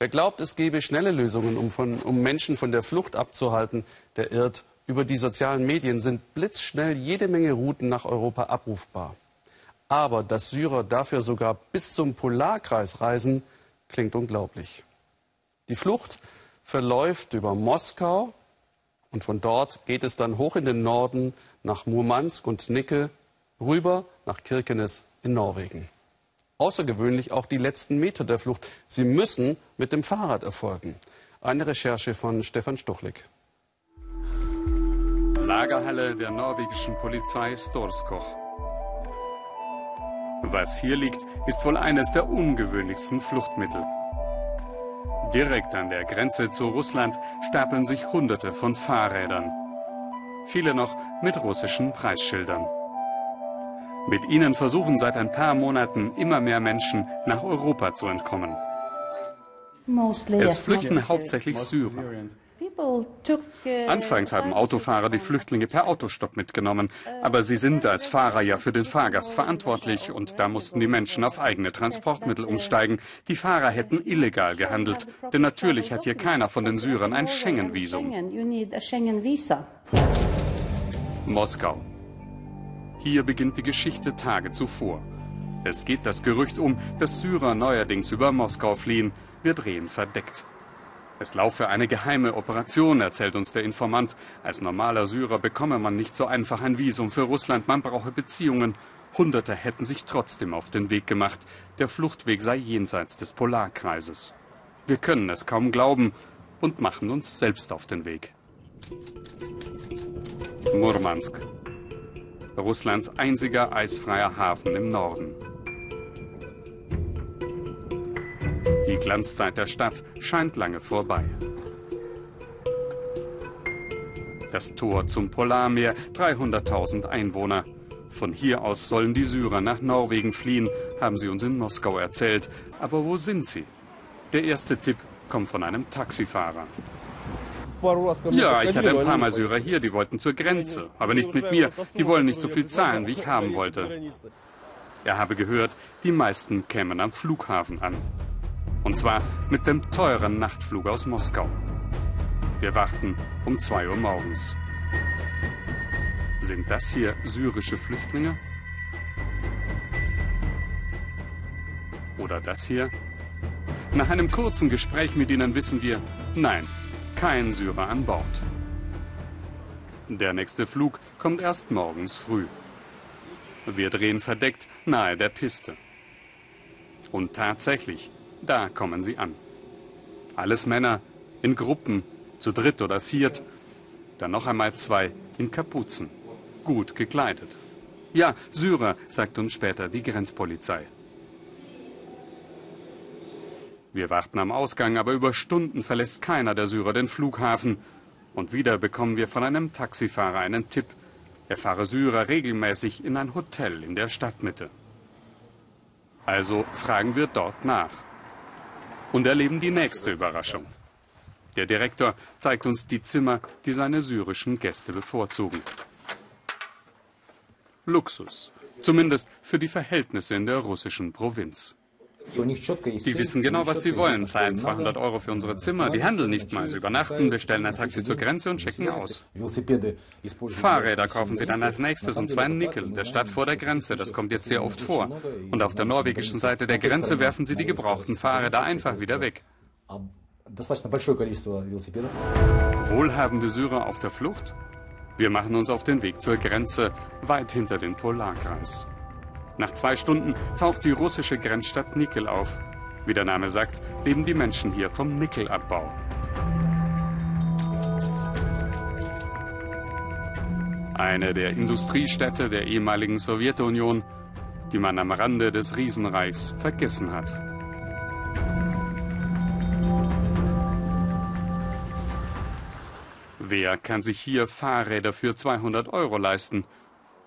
Wer glaubt, es gebe schnelle Lösungen, um, von, um Menschen von der Flucht abzuhalten, der irrt. Über die sozialen Medien sind blitzschnell jede Menge Routen nach Europa abrufbar. Aber dass Syrer dafür sogar bis zum Polarkreis reisen, klingt unglaublich. Die Flucht verläuft über Moskau und von dort geht es dann hoch in den Norden nach Murmansk und Nickel rüber nach Kirkenes in Norwegen. Außergewöhnlich auch die letzten Meter der Flucht. Sie müssen mit dem Fahrrad erfolgen. Eine Recherche von Stefan Stuchlik. Lagerhalle der norwegischen Polizei Storskoch. Was hier liegt, ist wohl eines der ungewöhnlichsten Fluchtmittel. Direkt an der Grenze zu Russland stapeln sich Hunderte von Fahrrädern. Viele noch mit russischen Preisschildern. Mit ihnen versuchen seit ein paar Monaten immer mehr Menschen nach Europa zu entkommen. Es flüchten hauptsächlich Syrer. Uh, Anfangs haben Autofahrer die Flüchtlinge per Autostopp mitgenommen, aber sie sind als Fahrer ja für den Fahrgast verantwortlich und da mussten die Menschen auf eigene Transportmittel umsteigen. Die Fahrer hätten illegal gehandelt, denn natürlich hat hier keiner von den Syrern ein Schengen-Visum. Moskau. Hier beginnt die Geschichte Tage zuvor. Es geht das Gerücht um, dass Syrer neuerdings über Moskau fliehen. Wir drehen verdeckt. Es laufe eine geheime Operation, erzählt uns der Informant. Als normaler Syrer bekomme man nicht so einfach ein Visum für Russland, man brauche Beziehungen. Hunderte hätten sich trotzdem auf den Weg gemacht. Der Fluchtweg sei jenseits des Polarkreises. Wir können es kaum glauben und machen uns selbst auf den Weg. Murmansk. Russlands einziger eisfreier Hafen im Norden. Die Glanzzeit der Stadt scheint lange vorbei. Das Tor zum Polarmeer, 300.000 Einwohner. Von hier aus sollen die Syrer nach Norwegen fliehen, haben sie uns in Moskau erzählt. Aber wo sind sie? Der erste Tipp kommt von einem Taxifahrer. Ja, ich hatte ein paar Mal Syrer hier, die wollten zur Grenze, aber nicht mit mir. Die wollen nicht so viel zahlen, wie ich haben wollte. Er habe gehört, die meisten kämen am Flughafen an. Und zwar mit dem teuren Nachtflug aus Moskau. Wir warten um 2 Uhr morgens. Sind das hier syrische Flüchtlinge? Oder das hier? Nach einem kurzen Gespräch mit ihnen wissen wir, nein, kein Syrer an Bord. Der nächste Flug kommt erst morgens früh. Wir drehen verdeckt nahe der Piste. Und tatsächlich, da kommen sie an. Alles Männer, in Gruppen, zu dritt oder viert. Dann noch einmal zwei in Kapuzen, gut gekleidet. Ja, Syrer, sagt uns später die Grenzpolizei. Wir warten am Ausgang, aber über Stunden verlässt keiner der Syrer den Flughafen. Und wieder bekommen wir von einem Taxifahrer einen Tipp. Er fahre Syrer regelmäßig in ein Hotel in der Stadtmitte. Also fragen wir dort nach und erleben die nächste Überraschung. Der Direktor zeigt uns die Zimmer, die seine syrischen Gäste bevorzugen. Luxus, zumindest für die Verhältnisse in der russischen Provinz. Die wissen genau, was sie wollen, zahlen 200 Euro für unsere Zimmer, die handeln nicht mal, sie übernachten, bestellen ein Taxi zur Grenze und checken aus. Fahrräder kaufen sie dann als nächstes, und zwar in Nickel, der Stadt vor der Grenze, das kommt jetzt sehr oft vor. Und auf der norwegischen Seite der Grenze werfen sie die gebrauchten Fahrräder einfach wieder weg. Wohlhabende Syrer auf der Flucht? Wir machen uns auf den Weg zur Grenze, weit hinter den Polarkreis. Nach zwei Stunden taucht die russische Grenzstadt Nickel auf. Wie der Name sagt, leben die Menschen hier vom Nickelabbau. Eine der Industriestädte der ehemaligen Sowjetunion, die man am Rande des Riesenreichs vergessen hat. Wer kann sich hier Fahrräder für 200 Euro leisten?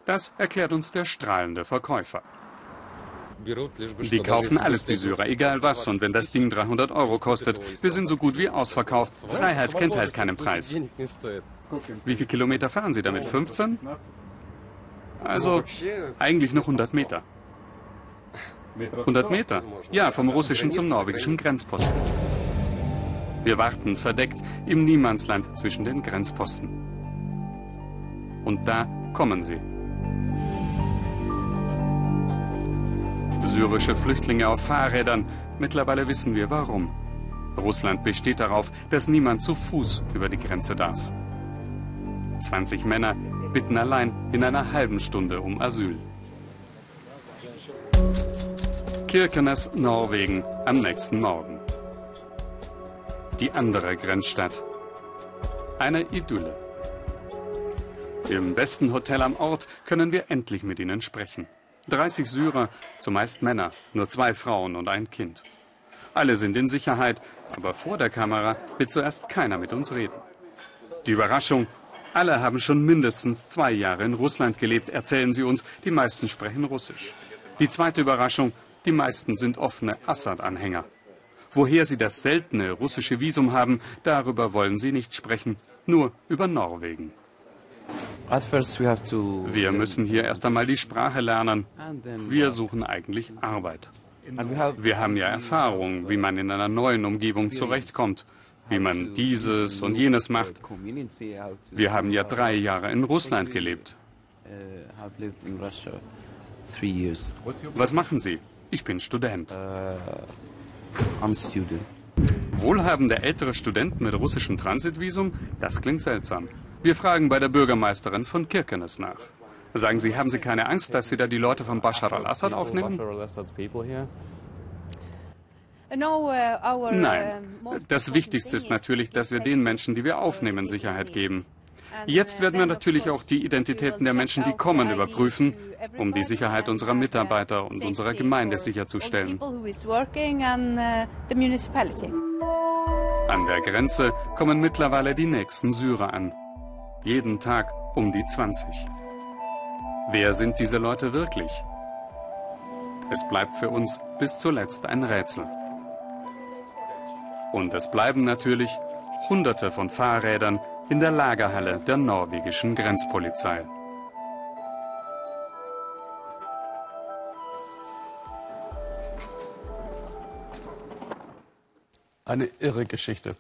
Das erklärt uns der strahlende Verkäufer. Die kaufen alles, die Syrer, egal was. Und wenn das Ding 300 Euro kostet, wir sind so gut wie ausverkauft. Freiheit kennt halt keinen Preis. Wie viele Kilometer fahren Sie damit? 15? Also eigentlich noch 100 Meter. 100 Meter? Ja, vom russischen zum norwegischen Grenzposten. Wir warten verdeckt im Niemandsland zwischen den Grenzposten. Und da kommen sie. Syrische Flüchtlinge auf Fahrrädern. Mittlerweile wissen wir warum. Russland besteht darauf, dass niemand zu Fuß über die Grenze darf. 20 Männer bitten allein in einer halben Stunde um Asyl. Kirkenes, Norwegen, am nächsten Morgen. Die andere Grenzstadt. Eine Idylle. Im besten Hotel am Ort können wir endlich mit ihnen sprechen. 30 Syrer, zumeist Männer, nur zwei Frauen und ein Kind. Alle sind in Sicherheit, aber vor der Kamera wird zuerst keiner mit uns reden. Die Überraschung, alle haben schon mindestens zwei Jahre in Russland gelebt, erzählen sie uns, die meisten sprechen Russisch. Die zweite Überraschung, die meisten sind offene Assad-Anhänger. Woher sie das seltene russische Visum haben, darüber wollen sie nicht sprechen, nur über Norwegen. Wir müssen hier erst einmal die Sprache lernen. Wir suchen eigentlich Arbeit. Wir haben ja Erfahrung, wie man in einer neuen Umgebung zurechtkommt, wie man dieses und jenes macht. Wir haben ja drei Jahre in Russland gelebt. Was machen Sie? Ich bin Student. Uh, Wohlhabende ältere Studenten mit russischem Transitvisum? Das klingt seltsam. Wir fragen bei der Bürgermeisterin von Kirkenes nach. Sagen Sie, haben Sie keine Angst, dass Sie da die Leute von Bashar al-Assad aufnehmen? Nein. Das Wichtigste ist natürlich, dass wir den Menschen, die wir aufnehmen, Sicherheit geben. Jetzt werden wir natürlich auch die Identitäten der Menschen, die kommen, überprüfen, um die Sicherheit unserer Mitarbeiter und unserer Gemeinde sicherzustellen. An der Grenze kommen mittlerweile die nächsten Syrer an. Jeden Tag um die 20. Wer sind diese Leute wirklich? Es bleibt für uns bis zuletzt ein Rätsel. Und es bleiben natürlich Hunderte von Fahrrädern in der Lagerhalle der norwegischen Grenzpolizei. Eine irre Geschichte.